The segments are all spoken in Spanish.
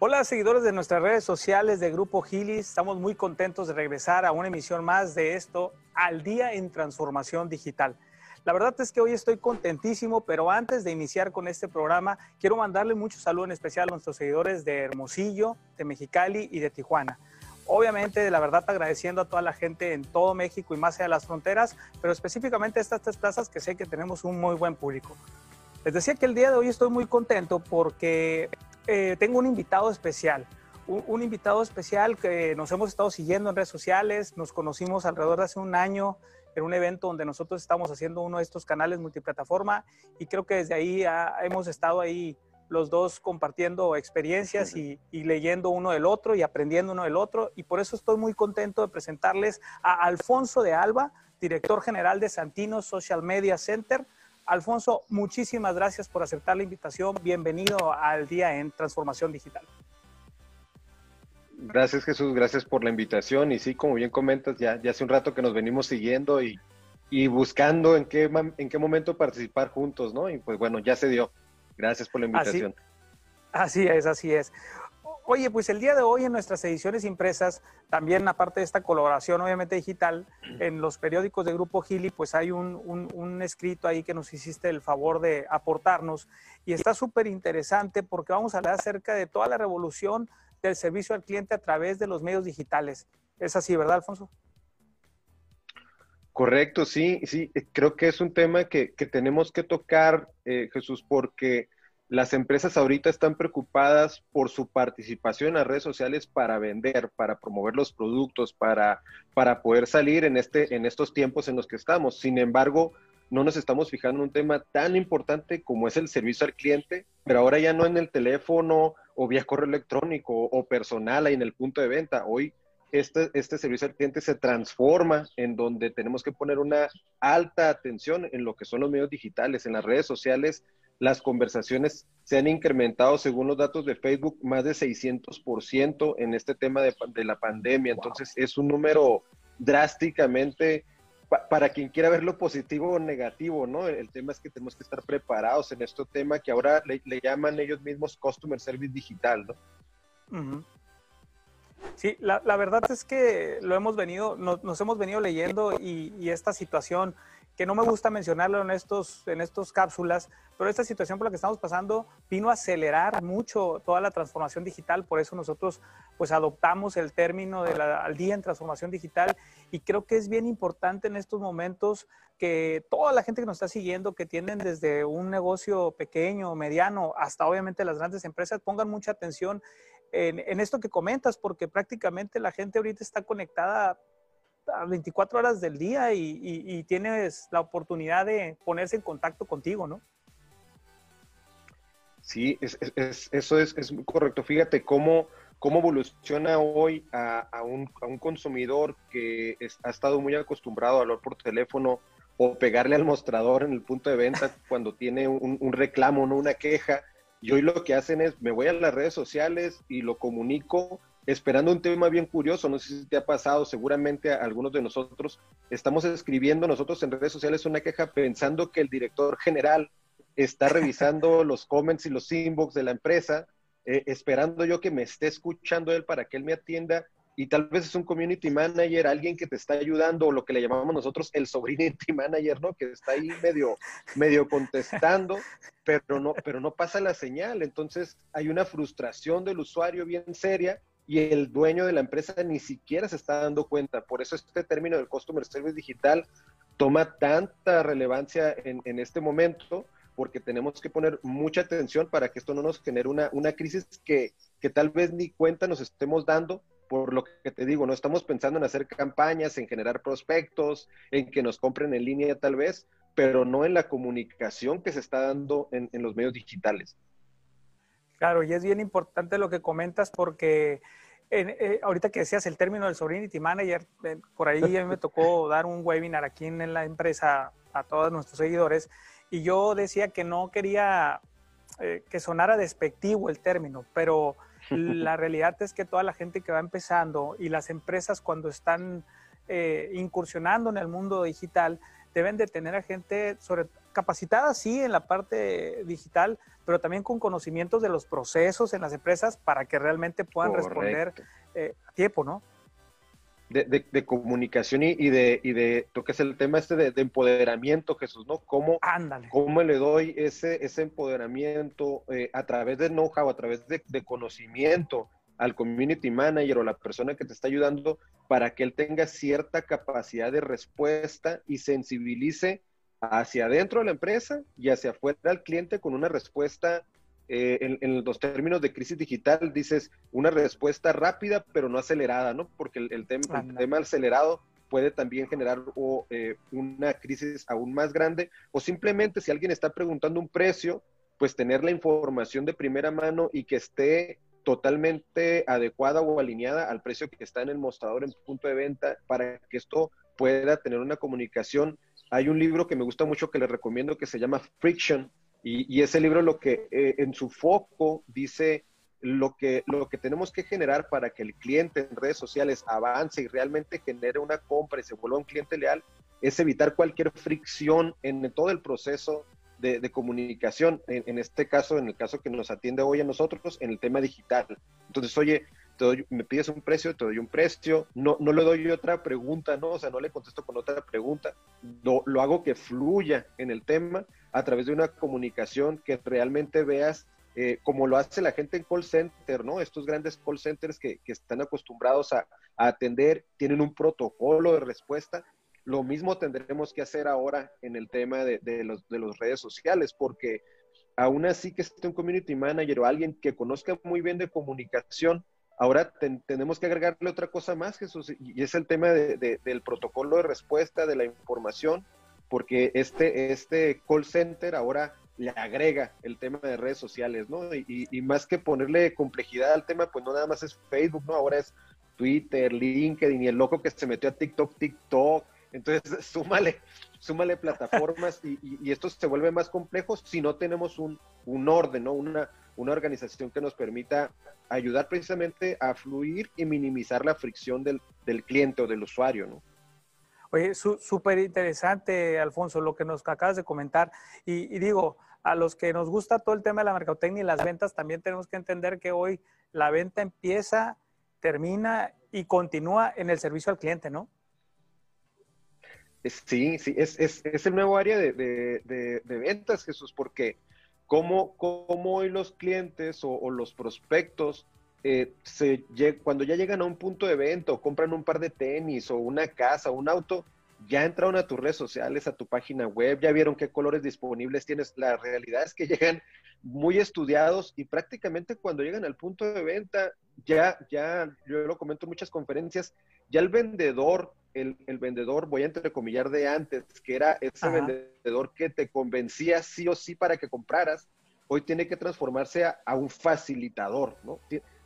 Hola seguidores de nuestras redes sociales de Grupo Gilis, estamos muy contentos de regresar a una emisión más de esto al día en transformación digital. La verdad es que hoy estoy contentísimo, pero antes de iniciar con este programa, quiero mandarle mucho saludo en especial a nuestros seguidores de Hermosillo, de Mexicali y de Tijuana. Obviamente, la verdad, agradeciendo a toda la gente en todo México y más allá de las fronteras, pero específicamente estas tres plazas que sé que tenemos un muy buen público. Les decía que el día de hoy estoy muy contento porque eh, tengo un invitado especial. Un, invitado especial que nos hemos estado siguiendo en redes sociales, nos conocimos alrededor de hace un año en un evento donde nosotros estamos haciendo uno de estos canales multiplataforma y creo que desde ahí hemos estado ahí los dos compartiendo experiencias y, y, leyendo uno del otro y aprendiendo uno del otro. Y por eso estoy muy contento de presentarles a Alfonso de Alba, director general de Santino Social Media Center. Alfonso, muchísimas gracias por aceptar la invitación. Bienvenido al día en Transformación Digital. Gracias Jesús, gracias por la invitación. Y sí, como bien comentas, ya, ya hace un rato que nos venimos siguiendo y, y buscando en qué, en qué momento participar juntos, ¿no? Y pues bueno, ya se dio. Gracias por la invitación. Así, así es, así es. Oye, pues el día de hoy en nuestras ediciones impresas, también aparte de esta colaboración obviamente digital, en los periódicos de Grupo Gili, pues hay un, escrito ahí que nos hiciste el favor de aportarnos y está súper interesante porque vamos a hablar acerca de toda la revolución del servicio al cliente a través de los medios digitales. Es así, ¿verdad, Alfonso? Correcto, sí, sí, creo que es un tema que, tenemos que tocar, eh, Jesús, porque las empresas ahorita están preocupadas por su participación en las redes sociales para vender, para promover los productos, para, para poder salir en, este, en estos tiempos en los que estamos. Sin embargo, no nos estamos fijando en un tema tan importante como es el servicio al cliente, pero ahora ya no en el teléfono o vía correo electrónico o personal ahí en el punto de venta. Hoy este, este servicio al cliente se transforma en donde tenemos que poner una alta atención en lo que son los medios digitales, en las redes sociales las conversaciones se han incrementado, según los datos de Facebook, más de 600% en este tema de, la pandemia. Entonces, es un número drásticamente, para quien quiera ver lo positivo o negativo, ¿no? El, tema es que tenemos que estar preparados en este tema que ahora le, llaman ellos mismos Customer Service Digital, ¿no? Sí, la, verdad es que lo hemos venido, nos, hemos venido leyendo y, y esta situación que no me gusta mencionarlo en estos, en estos cápsulas, pero esta situación por la que estamos pasando vino a acelerar mucho toda la transformación digital, por eso nosotros pues adoptamos el término del al día en transformación digital. Y creo que es bien importante en estos momentos que toda la gente que nos está siguiendo, que tienen desde un negocio pequeño, mediano, hasta obviamente las grandes empresas, pongan mucha atención en, en esto que comentas, porque prácticamente la gente ahorita está conectada a 24 horas del día y, tienes la oportunidad de ponerse en contacto contigo, ¿no? Sí, eso es, correcto. Fíjate cómo, cómo evoluciona hoy a, un, consumidor que ha estado muy acostumbrado a hablar por teléfono o pegarle al mostrador en el punto de venta cuando tiene un, un reclamo, no una queja. Y hoy lo que hacen es, me voy a las redes sociales y lo comunico esperando un tema bien curioso, no sé si te ha pasado, seguramente a algunos de nosotros estamos escribiendo nosotros en redes sociales una queja pensando que el director general está revisando los comments y los inbox de la empresa, eh, esperando yo que me esté escuchando él para que él me atienda y tal vez es un community manager, alguien que te está ayudando, o lo que le llamamos nosotros el sobrinity manager, ¿no? Que está ahí medio, medio contestando, pero no, pero no pasa la señal. Entonces hay una frustración del usuario bien seria y el dueño de la empresa ni siquiera se está dando cuenta. Por eso este término del Customer Service Digital toma tanta relevancia en, este momento, porque tenemos que poner mucha atención para que esto no nos genere una, una crisis que, que tal vez ni cuenta nos estemos dando, por lo que te digo, no estamos pensando en hacer campañas, en generar prospectos, en que nos compren en línea tal vez, pero no en la comunicación que se está dando en, en los medios digitales. Claro, y es bien importante lo que comentas porque eh, ahorita que decías el término del Sobrinity Manager, eh, por ahí a mí me tocó dar un webinar aquí en, la empresa a todos nuestros seguidores y yo decía que no quería eh, que sonara despectivo el término, pero la realidad es que toda la gente que va empezando y las empresas cuando están incursionando en el mundo digital deben de tener a gente sobre capacitadas, sí, en la parte digital, pero también con conocimientos de los procesos en las empresas para que realmente puedan responder eh, a tiempo, ¿no? De, comunicación y, de, y de, toques el tema este de, empoderamiento, Jesús, ¿no? ¿Cómo, ¿Cómo le doy ese, ese empoderamiento eh, a través de know-how, a través de, conocimiento al community manager o la persona que te está ayudando para que él tenga cierta capacidad de respuesta y sensibilice hacia adentro de la empresa y hacia afuera del cliente con una respuesta, eh, en, los términos de crisis digital, dices una respuesta rápida pero no acelerada, ¿no? Porque el, tema, acelerado puede también generar eh, una crisis aún más grande o simplemente si alguien está preguntando un precio, pues tener la información de primera mano y que esté totalmente adecuada o alineada al precio que está en el mostrador en punto de venta para que esto pueda tener una comunicación. Hay un libro que me gusta mucho que les recomiendo que se llama Friction y, ese libro lo que eh, en su foco dice lo que, lo que tenemos que generar para que el cliente en redes sociales avance y realmente genere una compra y se vuelva un cliente leal es evitar cualquier fricción en todo el proceso de, comunicación, en, este caso, en el caso que nos atiende hoy a nosotros, en el tema digital. Entonces, oye, me pides un precio, te doy un precio, no, no le doy otra pregunta, ¿no? O sea, no le contesto con otra pregunta, lo, lo hago que fluya en el tema a través de una comunicación que realmente veas eh, como lo hace la gente en call center, ¿no? Estos grandes call centers que, que están acostumbrados a, a, atender, tienen un protocolo de respuesta lo mismo tendremos que hacer ahora en el tema de, los, de las redes sociales, porque aún así que esté un community manager o alguien que conozca muy bien de comunicación, ahora tenemos que agregarle otra cosa más, Jesús, y es el tema del protocolo de respuesta, de la información, porque este, este call center ahora le agrega el tema de redes sociales, ¿no? Y, y, más que ponerle complejidad al tema, pues no nada más es Facebook, ¿no? Ahora es Twitter, LinkedIn y el loco que se metió a TikTok, TikTok, entonces, súmale, súmale plataformas y, esto se vuelve más complejo si no tenemos un, orden, ¿no? Una, una organización que nos permita ayudar precisamente a fluir y minimizar la fricción del, cliente o del usuario, ¿no? Oye, súper interesante, Alfonso, lo que nos acabas de comentar. Y, digo, a los que nos gusta todo el tema de la mercadotecnia y las ventas, también tenemos que entender que hoy la venta empieza, termina y continúa en el servicio al cliente, ¿no? Sí, sí, es, es, es el nuevo área de, de, de, ventas, Jesús, porque como, como hoy los clientes o, los prospectos, eh, se, cuando ya llegan a un punto de venta compran un par de tenis o una casa o un auto, ya entraron a tus redes sociales, a tu página web, ya vieron qué colores disponibles tienes. La realidad es que llegan muy estudiados y prácticamente cuando llegan al punto de venta, ya, ya, yo lo comento en muchas conferencias, ya el vendedor el, vendedor, voy a entrecomillar de antes, que era ese vendedor que te convencía sí o sí para que compraras, hoy tiene que transformarse a, un facilitador, ¿no?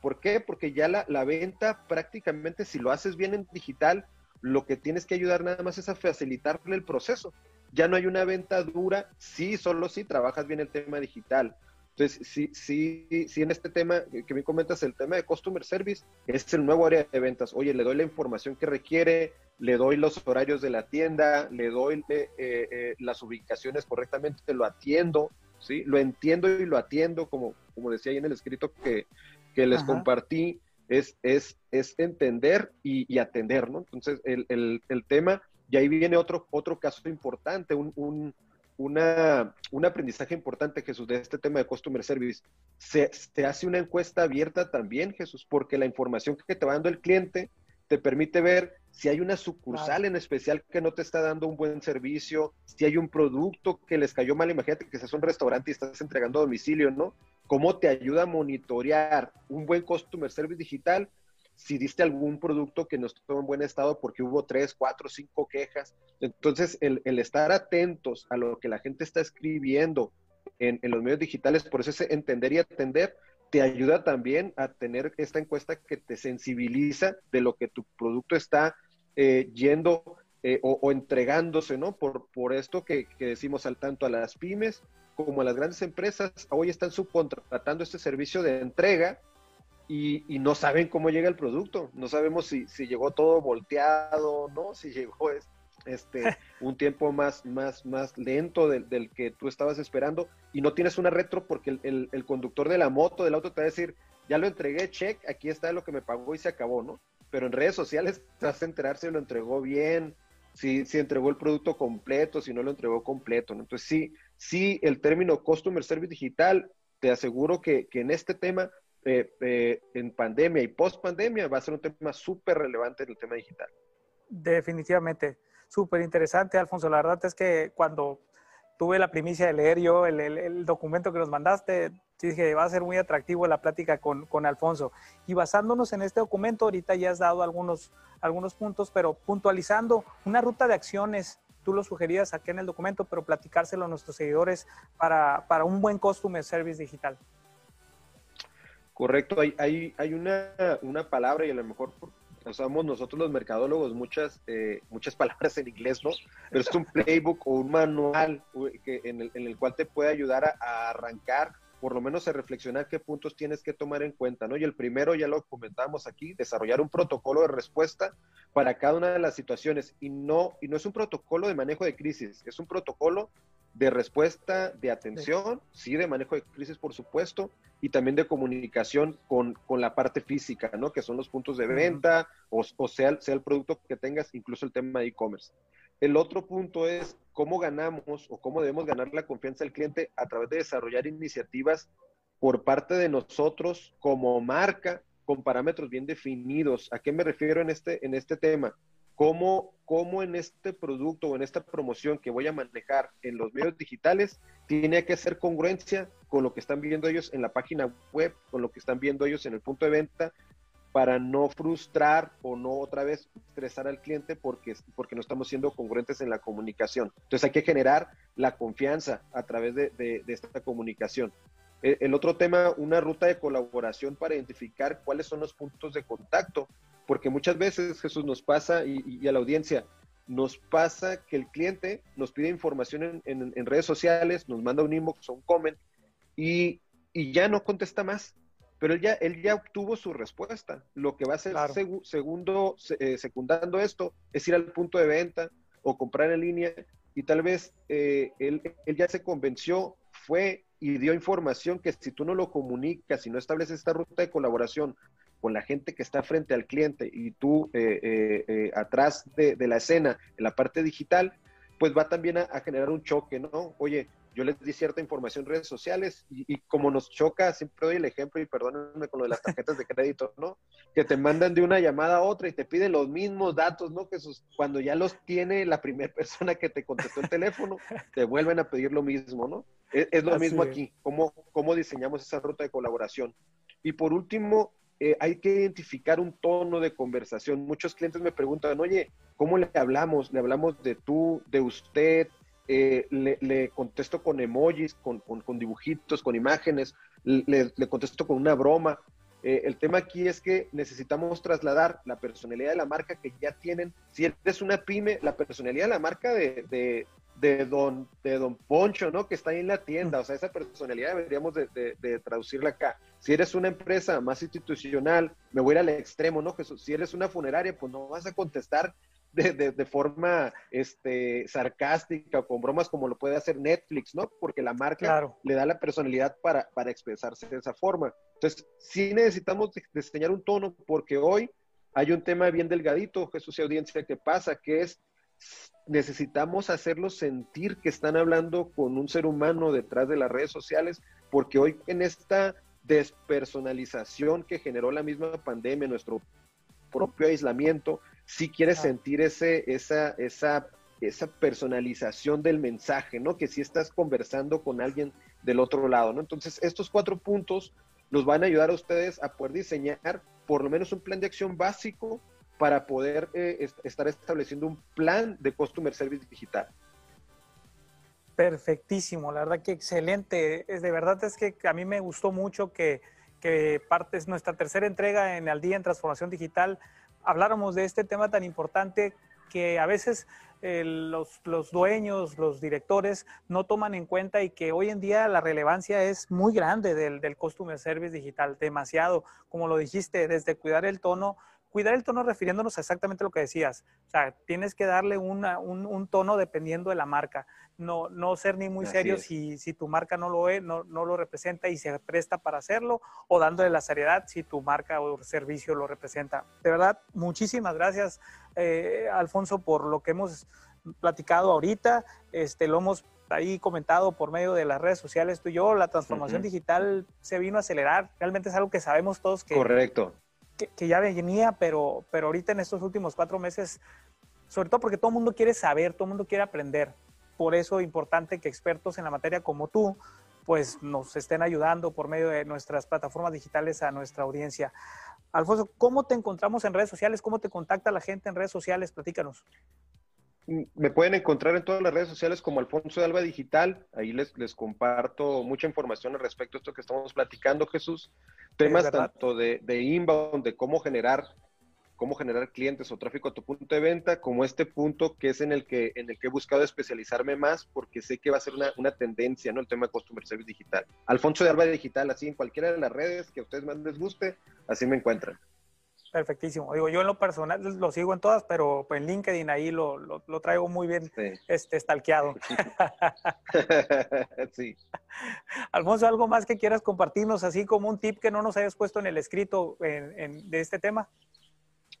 ¿Por qué? Porque ya la, la, venta prácticamente, si lo haces bien en digital, lo que tienes que ayudar nada más es a facilitarle el proceso. Ya no hay una venta dura, sí, solo si trabajas bien el tema digital. Entonces, sí, sí, sí, en este tema que me comentas, el tema de Customer Service es el nuevo área de ventas. Oye, le doy la información que requiere, le doy los horarios de la tienda, le doy eh, eh, las ubicaciones correctamente, lo atiendo, ¿sí? Lo entiendo y lo atiendo, como, como decía ahí en el escrito que, les compartí, es, es, es entender y, atender, ¿no? Entonces, el, el, tema, y ahí viene otro, otro caso importante, un, un, una, un aprendizaje importante, Jesús, de este tema de Customer Service. Se, se hace una encuesta abierta también, Jesús, porque la información que te va dando el cliente te permite ver si hay una sucursal en especial que no te está dando un buen servicio, si hay un producto que les cayó mal, imagínate que seas un restaurante y estás entregando a domicilio, ¿no? ¿Cómo te ayuda a monitorear un buen customer service digital? Si diste algún producto que no estuvo en buen estado porque hubo tres, cuatro, cinco quejas. Entonces, el, estar atentos a lo que la gente está escribiendo en, los medios digitales, por eso es entender y atender, te ayuda también a tener esta encuesta que te sensibiliza de lo que tu producto está eh, yendo eh, o, entregándose, ¿no? Por, por esto que, decimos al tanto a las pymes como a las grandes empresas, hoy están subcontratando este servicio de entrega y, no saben cómo llega el producto, no sabemos si, si llegó todo volteado, ¿no? Si llegó, es, este, un tiempo más, más, más lento del, del, que tú estabas esperando y no tienes una retro porque el, el, el, conductor de la moto, del auto, te va a decir, ya lo entregué, check, aquí está lo que me pagó y se acabó, ¿no? Pero en redes sociales te vas a enterar si lo entregó bien, si, si entregó el producto completo, si no lo entregó completo, ¿no? Entonces sí, sí, el término Customer Service Digital, te aseguro que, que en este tema eh, eh, en pandemia y post pandemia va a ser un tema súper relevante en el tema digital. Definitivamente, súper interesante, Alfonso. La verdad es que cuando tuve la primicia de leer yo el, el, el documento que nos mandaste, dije, va a ser muy atractivo la plática con, con, Alfonso. Y basándonos en este documento, ahorita ya has dado algunos, algunos puntos, pero puntualizando una ruta de acciones, tú lo sugerías aquí en el documento, pero platicárselo a nuestros seguidores para, para un buen Customer Service digital. Correcto, hay, hay, hay una, una, palabra y a lo mejor usamos nosotros los mercadólogos muchas, eh, muchas palabras en inglés, ¿no? Pero es un playbook o un manual que, en, el, en, el, cual te puede ayudar a, arrancar, por lo menos a reflexionar qué puntos tienes que tomar en cuenta, ¿no? Y el primero, ya lo comentamos aquí, desarrollar un protocolo de respuesta para cada una de las situaciones. Y no, y no es un protocolo de manejo de crisis, es un protocolo de respuesta, de atención, sí. sí, de manejo de crisis, por supuesto, y también de comunicación con, con la parte física, ¿no? Que son los puntos de venta, uh -huh. o, o, sea, sea el producto que tengas, incluso el tema de e-commerce. El otro punto es cómo ganamos o cómo debemos ganar la confianza del cliente a través de desarrollar iniciativas por parte de nosotros como marca con parámetros bien definidos. ¿A qué me refiero en este, en este tema? Cómo, cómo en este producto o en esta promoción que voy a manejar en los medios digitales tiene que hacer congruencia con lo que están viendo ellos en la página web, con lo que están viendo ellos en el punto de venta, para no frustrar o no otra vez estresar al cliente porque, porque no estamos siendo congruentes en la comunicación. Entonces hay que generar la confianza a través de, esta comunicación. El, el otro tema, una ruta de colaboración para identificar cuáles son los puntos de contacto porque muchas veces, Jesús, nos pasa, y, y, a la audiencia, nos pasa que el cliente nos pide información en, en, en redes sociales, nos manda un inbox o un comment, y, y, ya no contesta más. Pero él ya, él ya obtuvo su respuesta. Lo que va a hacer claro. seg segundo, eh, secundando esto es ir al punto de venta o comprar en línea y tal vez eh, él, él ya se convenció, fue y dio información que si tú no lo comunicas, si no estableces esta ruta de colaboración con la gente que está frente al cliente y tú eh, eh, eh, atrás de, de, la escena, en la parte digital, pues va también a, a, generar un choque, ¿no? Oye, yo les di cierta información en redes sociales y, y, como nos choca, siempre doy el ejemplo y perdónenme con lo de las tarjetas de crédito, ¿no? Que te mandan de una llamada a otra y te piden los mismos datos, ¿no? Que sus, cuando ya los tiene la primera persona que te contestó el teléfono, te vuelven a pedir lo mismo, ¿no? Es, es lo Así mismo es. aquí, cómo, cómo diseñamos esa ruta de colaboración. Y por último, eh, hay que identificar un tono de conversación. Muchos clientes me preguntan, oye, ¿cómo le hablamos? ¿Le hablamos de tú, de usted? Eh, le, contesto con emojis, con, con, con dibujitos, con imágenes, le, contesto con una broma. Eh, el tema aquí es que necesitamos trasladar la personalidad de la marca que ya tienen. Si eres una pyme, la personalidad de la marca de, de don, de don Poncho, ¿no? Que está ahí en la tienda. O sea, esa personalidad deberíamos de, de, de, traducirla acá. Si eres una empresa más institucional, me voy a ir al extremo, ¿no? Jesús? Si eres una funeraria, pues no vas a contestar de, de, de, forma este, sarcástica o con bromas como lo puede hacer Netflix, ¿no? Porque la marca claro. le da la personalidad para, para expresarse de esa forma. Entonces, sí necesitamos diseñar un tono porque hoy hay un tema bien delgadito, Jesús y audiencia, que pasa, que es necesitamos hacerlos sentir que están hablando con un ser humano detrás de las redes sociales, porque hoy en esta despersonalización que generó la misma pandemia, nuestro propio aislamiento, si sí quieres ah. sentir ese, esa, esa, esa personalización del mensaje, ¿no? Que si sí estás conversando con alguien del otro lado, ¿no? Entonces, estos cuatro puntos nos van a ayudar a ustedes a poder diseñar por lo menos un plan de acción básico para poder eh, est estar estableciendo un plan de Customer Service digital. Perfectísimo, la verdad que excelente. Es, de verdad es que a mí me gustó mucho que, que partes nuestra tercera entrega en Al Día en Transformación Digital habláramos de este tema tan importante que a veces eh, los, los, dueños, los directores no toman en cuenta y que hoy en día la relevancia es muy grande del, del Customer Service digital, demasiado, como lo dijiste, desde cuidar el tono, cuidar el tono refiriéndonos a exactamente lo que decías. O sea, tienes que darle una, un, tono dependiendo de la marca. No, no ser ni muy serio si, si, tu marca no lo, es, no, no, lo representa y se presta para hacerlo, o dándole la seriedad si tu marca o servicio lo representa. De verdad, muchísimas gracias, eh, Alfonso, por lo que hemos platicado ahorita. Este, lo hemos ahí comentado por medio de las redes sociales tú y yo, la transformación digital se vino a acelerar. Realmente es algo que sabemos todos que, Correcto. Que, ya venía, pero, pero ahorita en estos últimos cuatro meses, sobre todo porque todo el mundo quiere saber, todo el mundo quiere aprender. Por eso es importante que expertos en la materia como tú, pues nos estén ayudando por medio de nuestras plataformas digitales a nuestra audiencia. Alfonso, ¿cómo te encontramos en redes sociales? ¿Cómo te contacta la gente en redes sociales? Platícanos me pueden encontrar en todas las redes sociales como Alfonso de Alba Digital. Ahí les, les comparto mucha información al respecto de esto que estamos platicando, Jesús. Temas tanto de, de, inbound, de cómo generar, cómo generar clientes o tráfico a tu punto de venta, como este punto que es en el que, en el que he buscado especializarme más porque sé que va a ser una, una tendencia, ¿no? El tema de Customer Service Digital. Alfonso de Alba Digital, así en cualquiera de las redes que a ustedes más les guste, así me encuentran. Perfectísimo. Digo, yo en lo personal lo sigo en todas, pero en LinkedIn ahí lo, lo, traigo muy bien este, stalkeado. sí. Alfonso, ¿algo más que quieras compartirnos, así como un tip que no nos hayas puesto en el escrito de este tema?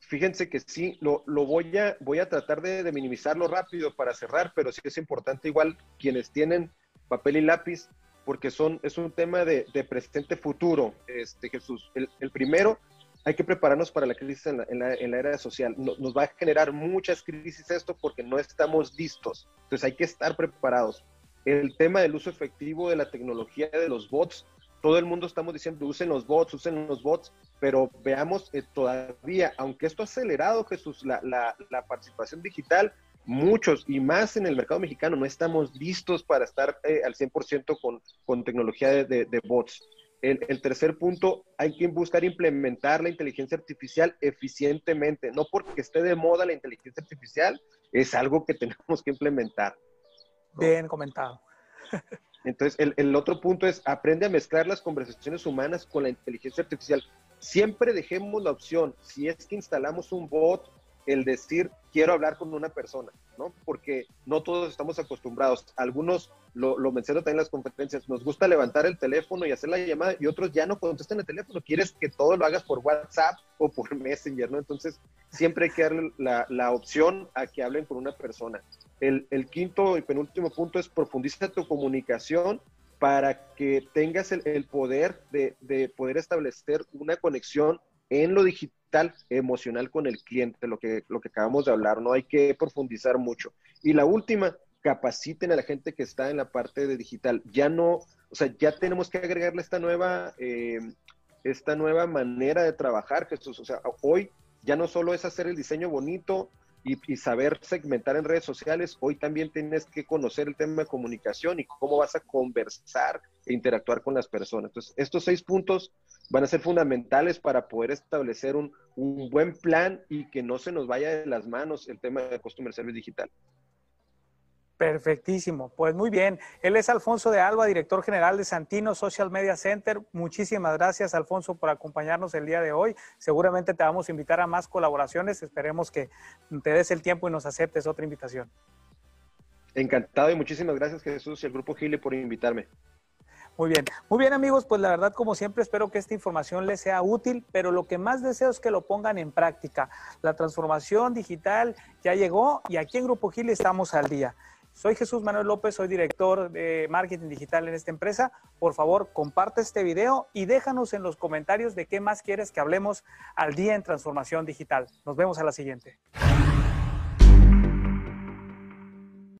Fíjense que sí, lo, lo voy, a, voy a tratar de, de, minimizarlo rápido para cerrar, pero sí es importante igual quienes tienen papel y lápiz, porque son, es un tema de, de presente futuro, este, Jesús. El, el primero hay que prepararnos para la crisis en la, era social. nos va a generar muchas crisis esto porque no estamos listos. Entonces hay que estar preparados. El tema del uso efectivo de la tecnología de los bots, todo el mundo estamos diciendo usen los bots, usen los bots, pero veamos eh, todavía, aunque esto ha acelerado, Jesús, la, participación digital, muchos y más en el mercado mexicano no estamos listos para estar eh, al 100% con, con tecnología de bots. El, tercer punto, hay que buscar implementar la inteligencia artificial eficientemente. No porque esté de moda la inteligencia artificial, es algo que tenemos que implementar. Bien comentado. Entonces, el, el, otro punto es, aprende a mezclar las conversaciones humanas con la inteligencia artificial. Siempre dejemos la opción, si es que instalamos un bot el decir quiero hablar con una persona, ¿no? Porque no todos estamos acostumbrados. Algunos, lo, menciono también en las conferencias, nos gusta levantar el teléfono y hacer la llamada y otros ya no contestan el teléfono. Quieres que todo lo hagas por WhatsApp o por Messenger, ¿no? Entonces, siempre hay que darle la, la opción a que hablen con una persona. El, el, quinto y penúltimo punto es profundiza tu comunicación para que tengas el, el poder de, de poder establecer una conexión en lo digital emocional con el cliente, lo que, lo que acabamos de hablar, no hay que profundizar mucho. Y la última, capaciten a la gente que está en la parte de digital. Ya no, o sea, ya tenemos que agregarle esta nueva, eh, esta nueva manera de trabajar, Jesús. O sea, hoy ya no solo es hacer el diseño bonito, y, saber segmentar en redes sociales, hoy también tienes que conocer el tema de comunicación y cómo vas a conversar e interactuar con las personas. Entonces, estos seis puntos van a ser fundamentales para poder establecer un, un buen plan y que no se nos vaya de las manos el tema de Customer Service Digital. Perfectísimo. Pues muy bien. Él es Alfonso de Alba, director general de Santino Social Media Center. Muchísimas gracias, Alfonso, por acompañarnos el día de hoy. Seguramente te vamos a invitar a más colaboraciones. Esperemos que te des el tiempo y nos aceptes otra invitación. Encantado y muchísimas gracias, Jesús y el Grupo Gile por invitarme. Muy bien, muy bien amigos, pues la verdad como siempre espero que esta información les sea útil, pero lo que más deseo es que lo pongan en práctica. La transformación digital ya llegó y aquí en Grupo Gile estamos al día. Soy Jesús Manuel López, soy director de marketing digital en esta empresa. Por favor, comparte este video y déjanos en los comentarios de qué más quieres que hablemos al día en transformación digital. Nos vemos a la siguiente.